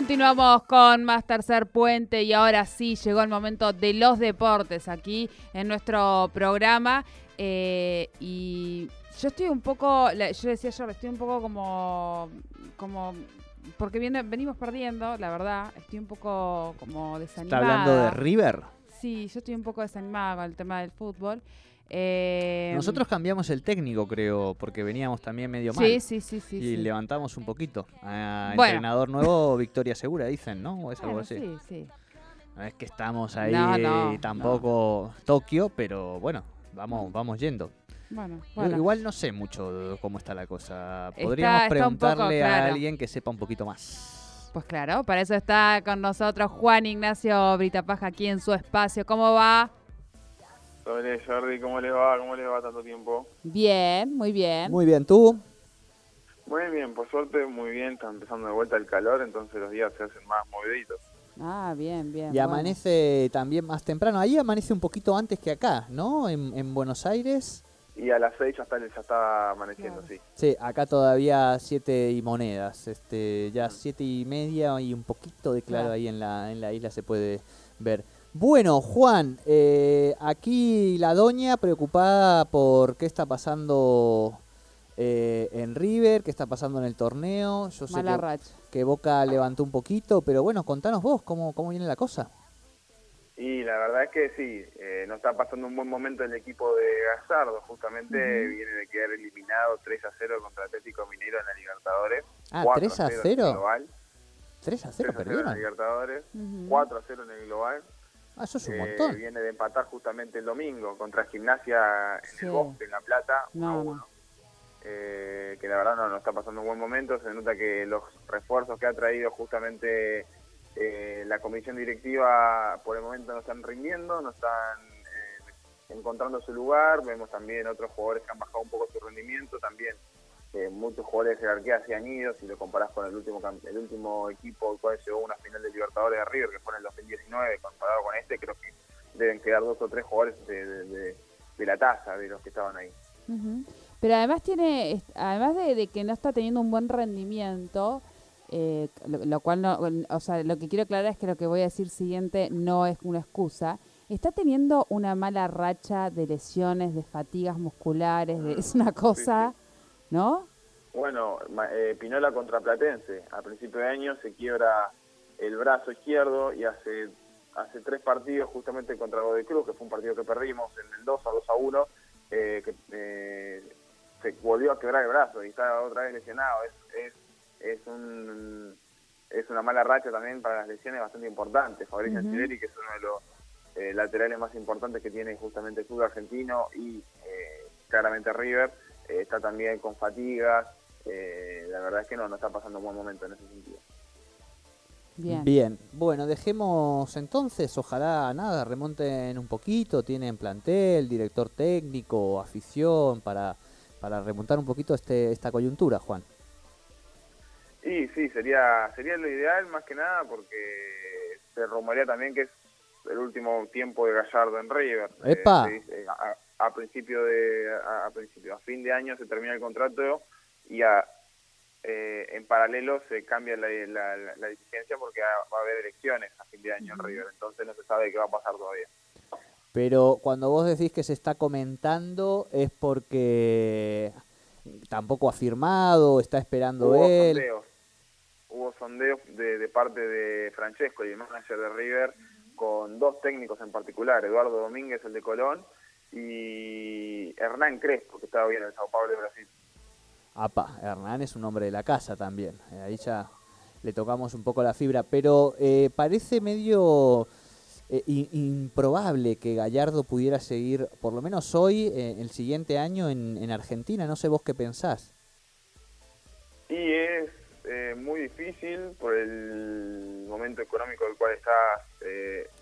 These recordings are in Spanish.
Continuamos con más tercer puente y ahora sí llegó el momento de los deportes aquí en nuestro programa. Eh, y yo estoy un poco, yo decía yo, estoy un poco como, como porque viene, venimos perdiendo, la verdad, estoy un poco como desanimada. ¿Está hablando de River? Sí, yo estoy un poco desanimada con el tema del fútbol. Eh, Nosotros cambiamos el técnico, creo, porque veníamos también medio mal. Sí, sí, sí, sí. Y levantamos un poquito. entrenador nuevo, victoria segura, dicen, ¿no? ¿O es algo así? Sí, sí. No es que estamos ahí tampoco Tokio, pero bueno, vamos, vamos yendo. Bueno, Igual no sé mucho cómo está la cosa. Podríamos preguntarle a alguien que sepa un poquito más. Pues claro, para eso está con nosotros Juan Ignacio Britapaja aquí en su espacio. ¿Cómo va? Hola Jordi, ¿cómo le va? ¿Cómo le va tanto tiempo? Bien, muy bien. Muy bien, ¿tú? Muy bien, por suerte muy bien, está empezando de vuelta el calor, entonces los días se hacen más moviditos. Ah, bien, bien. Y amanece también más temprano. Ahí amanece un poquito antes que acá, ¿no? En, Buenos Aires. Y a las seis ya está, ya está amaneciendo, sí. Sí, acá todavía siete y monedas. Este, ya mm. siete y media y un poquito de claro, ahí en la, en la isla se puede ver. Bueno, Juan, eh, aquí la doña preocupada por qué está pasando eh, en River, qué está pasando en el torneo. Yo sé que, que, Boca levantó un poquito, pero bueno, contanos vos cómo, cómo viene la cosa. Y la verdad es que sí, eh, no está pasando un buen momento el equipo de Gazardo, justamente viene de quedar eliminado 3 a 0 contra Atlético Mineiro en la Libertadores. Ah, 3 a 0. 3 a 0 perdieron. En la Libertadores, 4 a 0 en el global. Ah, eso es un montón. viene de empatar justamente el domingo contra Gimnasia en el Bosque, en La Plata, no, eh, que la verdad no, no está pasando un buen momento. Se nota que los refuerzos que ha traído justamente eh, la comisión directiva por el momento no están rindiendo, no están eh, encontrando su lugar. Vemos también otros jugadores que han bajado un poco su rendimiento, también muchos jugadores de jerarquía se han ido, si lo comparás con el último el último equipo el cual llegó a una final de Libertadores de River, que fue en el 2019, comparado con este, creo que deben quedar dos o tres jugadores de, la tasa de los que estaban ahí. Pero además tiene, además de, que no está teniendo un buen rendimiento, eh, lo, cual no, o sea, lo que quiero aclarar es que lo que voy a decir siguiente no es una excusa. Está teniendo una mala racha de lesiones, de fatigas musculares, de, es una cosa... ¿no? Bueno, eh, Pinola contra Platense. A principio de año se quiebra el brazo izquierdo y hace hace tres partidos justamente contra Godoy Cruz, que fue un partido que perdimos en el 2 a 2 a 1, eh, que eh, se volvió a quebrar el brazo y está otra vez lesionado. Es, es, es, un, es una mala racha también para las lesiones bastante importante. Fabricio uh que es uno de los eh, laterales más importantes que tiene justamente el fútbol argentino y claramente River eh, está también con fatigas. Eh, la verdad es que no, no está pasando un buen momento en ese sentido. Bien. Bien, bueno, dejemos entonces, ojalá nada, remonten un poquito, tienen plantel, director técnico, afición, para, para remontar un poquito este, esta coyuntura, Juan. Sí, sí, sería, sería lo ideal más que nada porque se rumorea también que es el último tiempo de Gallardo en River. ¡Epa! Eh, a principio de a, principio a fin de año se termina el contrato y a, eh, en paralelo se cambia la, la, la, dirigencia porque va a haber elecciones a fin de año en River. Entonces no se sabe qué va a pasar todavía. Pero cuando vos decís que se está comentando es porque tampoco ha firmado está esperando hubo él sondeos. hubo sondeos de, de parte de Francesco y el manager de River con dos técnicos en particular Eduardo Domínguez el de Colón y Hernán Crespo, que estaba bien en el Sao Paulo de Brasil. Apa, Hernán es un hombre de la casa también. Eh, ahí ya le tocamos un poco la fibra, pero eh, parece medio eh, improbable que Gallardo pudiera seguir, por lo menos hoy, el siguiente año en, en, Argentina. No sé vos qué pensás. Y es muy difícil por el momento económico del cual está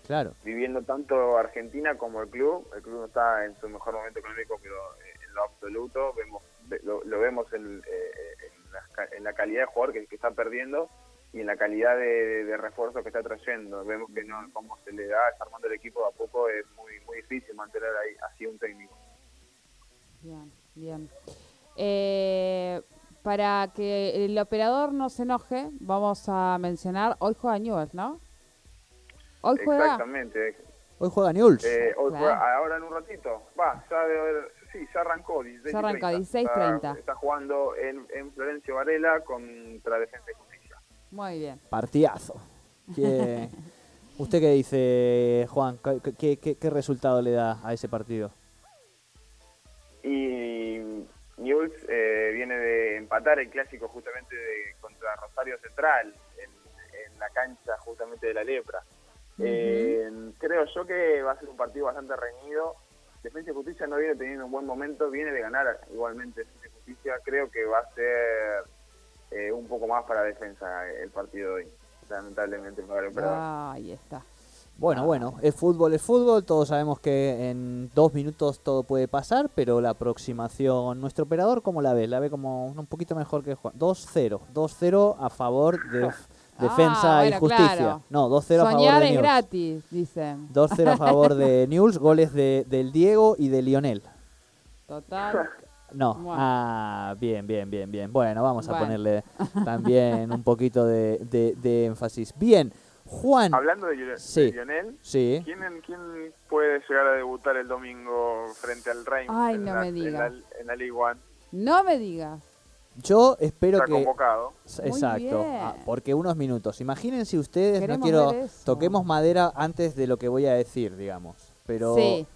claro. viviendo tanto Argentina como el club. El club no está en su mejor momento económico, pero eh, en lo absoluto vemos lo, vemos en, eh, en la calidad de jugador que, está perdiendo y en la calidad de, refuerzo que está trayendo. Vemos que no, como se le da desarmando el equipo a poco es muy muy difícil mantener ahí así un técnico. Bien, bien. Eh, para que el operador no se enoje, vamos a mencionar, hoy juega Newell's, ¿no? Hoy juega. Exactamente. Hoy juega Newell's. Eh, hoy juega, ahora en un ratito. Va, ya debe haber, sí, ya arrancó. 16 ya arrancó, 16-30. Está, jugando en, en Florencio Varela contra Defensa y Justicia. Muy bien. Partidazo. ¿Usted qué dice, Juan? ¿Qué, qué, qué resultado le da a ese partido? Newell's eh, viene de empatar el clásico justamente contra Rosario Central en, la cancha justamente de la Lepra. Eh, creo yo que va a ser un partido bastante reñido. Defensa y Justicia no viene teniendo un buen momento, viene de ganar igualmente Defensa y Justicia. Creo que va a ser eh, un poco más para defensa el partido de hoy. Lamentablemente me va a Ahí está. Bueno, bueno, es fútbol, es fútbol, todos sabemos que en dos minutos todo puede pasar, pero la aproximación, nuestro operador, ¿cómo la ve? La ve como un poquito mejor que Juan. 2-0, 2-0 a favor de ah, defensa y justicia. No, 2-0 a favor de es gratis, dicen. 2-0 a favor de News, goles de, del Diego y de Lionel. Total. No, ah, bien, bien, bien, bien. Bueno, vamos a ponerle también un poquito de, de, de énfasis. Bien. Juan. Hablando de, Lionel, sí. ¿quién, ¿quién, puede llegar a debutar el domingo frente al Rey Ay, no me. En la, League One? No me digas. Yo espero Está que. convocado. Exacto. Ah, porque unos minutos. Imagínense ustedes, no quiero. Toquemos madera antes de lo que voy a decir, digamos. Pero. Sí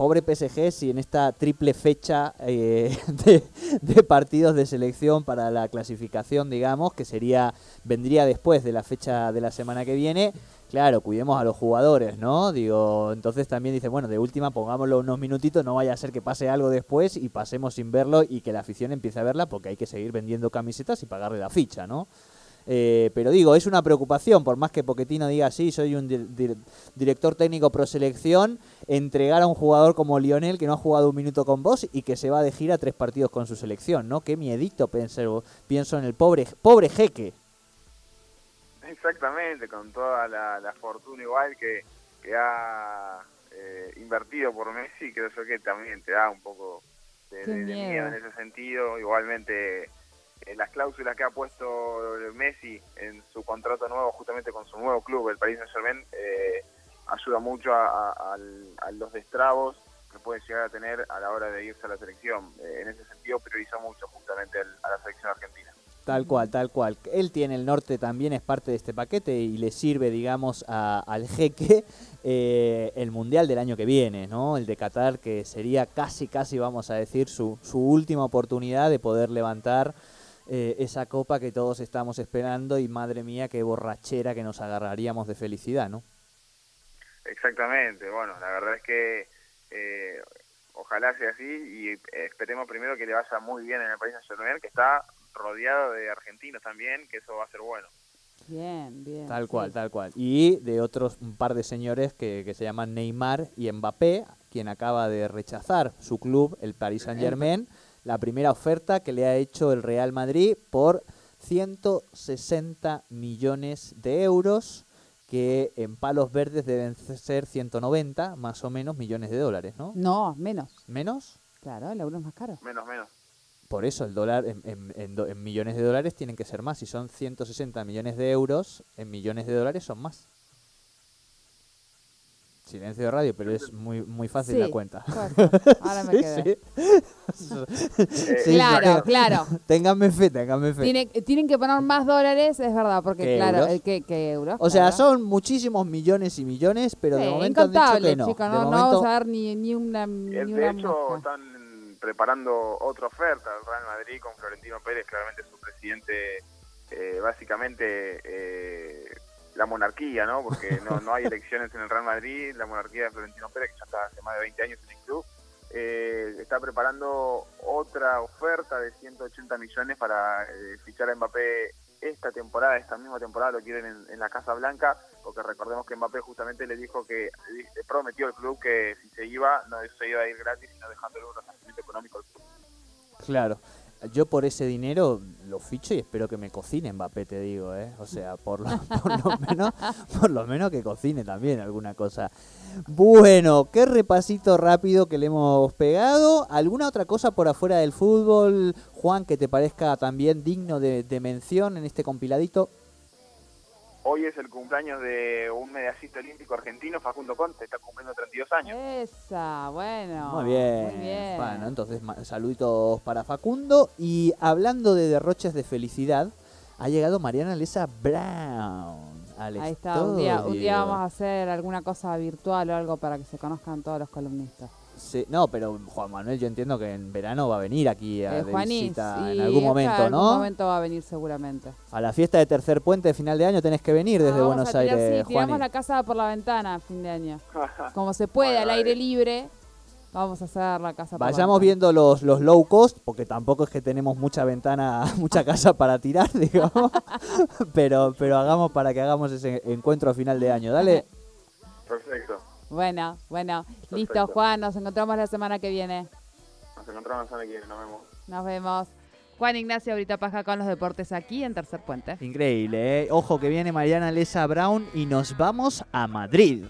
pobre PSG si en esta triple fecha eh, de, partidos de selección para la clasificación, digamos, que sería vendría después de la fecha de la semana que viene. Claro, cuidemos a los jugadores, ¿no? Digo, entonces también dice, bueno, de última pongámoslo unos minutitos, no vaya a ser que pase algo después y pasemos sin verlo y que la afición empiece a verla porque hay que seguir vendiendo camisetas y pagarle la ficha, ¿no? Eh, pero digo, es una preocupación, por más que Poquetino diga, sí, soy un director técnico pro selección, entregar a un jugador como Lionel que no ha jugado un minuto con vos y que se va de gira tres partidos con su selección, ¿no? Qué miedito pienso, pienso en el pobre, pobre jeque. Exactamente, con toda la, fortuna igual que, ha eh, invertido por Messi, creo yo que también te da un poco de miedo en ese sentido. Igualmente eh, las cláusulas que ha puesto Messi en su contrato nuevo justamente con su nuevo club, el Paris Saint Germain, eh, ayuda mucho a, los destrabos que puede llegar a tener a la hora de irse a la selección. Eh, en ese sentido prioriza mucho justamente a la selección argentina. Tal cual, tal cual. Él tiene el norte también, es parte de este paquete y le sirve, digamos, al jeque el Mundial del año que viene, ¿no? El de Qatar, que sería casi, casi, vamos a decir, su, su última oportunidad de poder levantar eh, esa copa que todos estamos esperando y madre mía, qué borrachera que nos agarraríamos de felicidad, ¿no? Exactamente, bueno, la verdad es que eh, ojalá sea así y esperemos primero que le vaya muy bien en el país nacional, que está rodeado de argentinos también, que eso va a ser bueno. Bien, bien. Tal cual, tal cual. Y de otros un par de señores que, que se llaman Neymar y Mbappé, quien acaba de rechazar su club, el Paris Saint Germain la primera oferta que le ha hecho el Real Madrid por 160 millones de euros, que en palos verdes deben ser 190 más o menos millones de dólares, ¿no? No, menos. ¿Menos? Claro, el euro es más caro. Menos, menos. Por eso el dólar en, en millones de dólares tienen que ser más. Si son 160 millones de euros, en millones de dólares son más. Silencio de radio, pero es muy muy fácil la cuenta. Ahora me quedé. claro, claro. Ténganme fe, ténganme fe. tienen que poner más dólares, es verdad, porque claro, euros? que, euros. O sea, son muchísimos millones y millones, pero de momento han dicho que no. Chicos, no, vamos a dar ni, ni una ni De hecho, están preparando otra oferta al Real Madrid con Florentino Pérez, claramente su presidente, eh, básicamente... Eh, la monarquía, ¿no? Porque no, no hay elecciones en el Real Madrid, la monarquía de Florentino Pérez, que ya está hace más de 20 años en el club, eh, está preparando otra oferta de 180 millones para eh, fichar a Mbappé esta temporada, esta misma temporada lo quieren en, la Casa Blanca, porque recordemos que Mbappé justamente le dijo que le prometió al club que si se iba, no se iba a ir gratis, sino dejándole un resarcimiento económico al club. Claro. Yo por ese dinero lo ficho y espero que me cocine Mbappé, te digo, ¿eh? O sea, por lo, por lo menos, por lo menos que cocine también alguna cosa. Bueno, qué repasito rápido que le hemos pegado. ¿Alguna otra cosa por afuera del fútbol, Juan, que te parezca también digno de, de mención en este compiladito? Hoy es el cumpleaños de un medallista olímpico argentino, Facundo Conte, está cumpliendo 32 años. Esa, bueno. Muy bien. Bueno, entonces saluditos para Facundo. Y hablando de derroches de felicidad, ha llegado Mariana Lesa Brown. Ahí está, un día, un día vamos a hacer alguna cosa virtual o algo para que se conozcan todos los columnistas no, pero Juan Manuel, yo entiendo que en verano va a venir aquí a eh, visita en algún momento, ¿no? En algún momento va a venir seguramente. A la fiesta de tercer puente de final de año tenés que venir desde Buenos Aires. Sí, tiramos la casa por la ventana a fin de año. Como se puede, al aire libre. Vamos a hacer la casa. Vayamos viendo los, los low cost, porque tampoco es que tenemos mucha ventana, mucha casa para tirar, digamos. pero, pero hagamos para que hagamos ese encuentro a final de año. Dale. Perfecto. Bueno, bueno. Listo, Juan. Nos encontramos la semana que viene. Nos encontramos la semana que viene. Nos vemos. Nos vemos. Juan Ignacio ahorita paja con los deportes aquí en Tercer Puente. Increíble, ¿eh? Ojo que viene Mariana Lesa Brown y nos vamos a Madrid.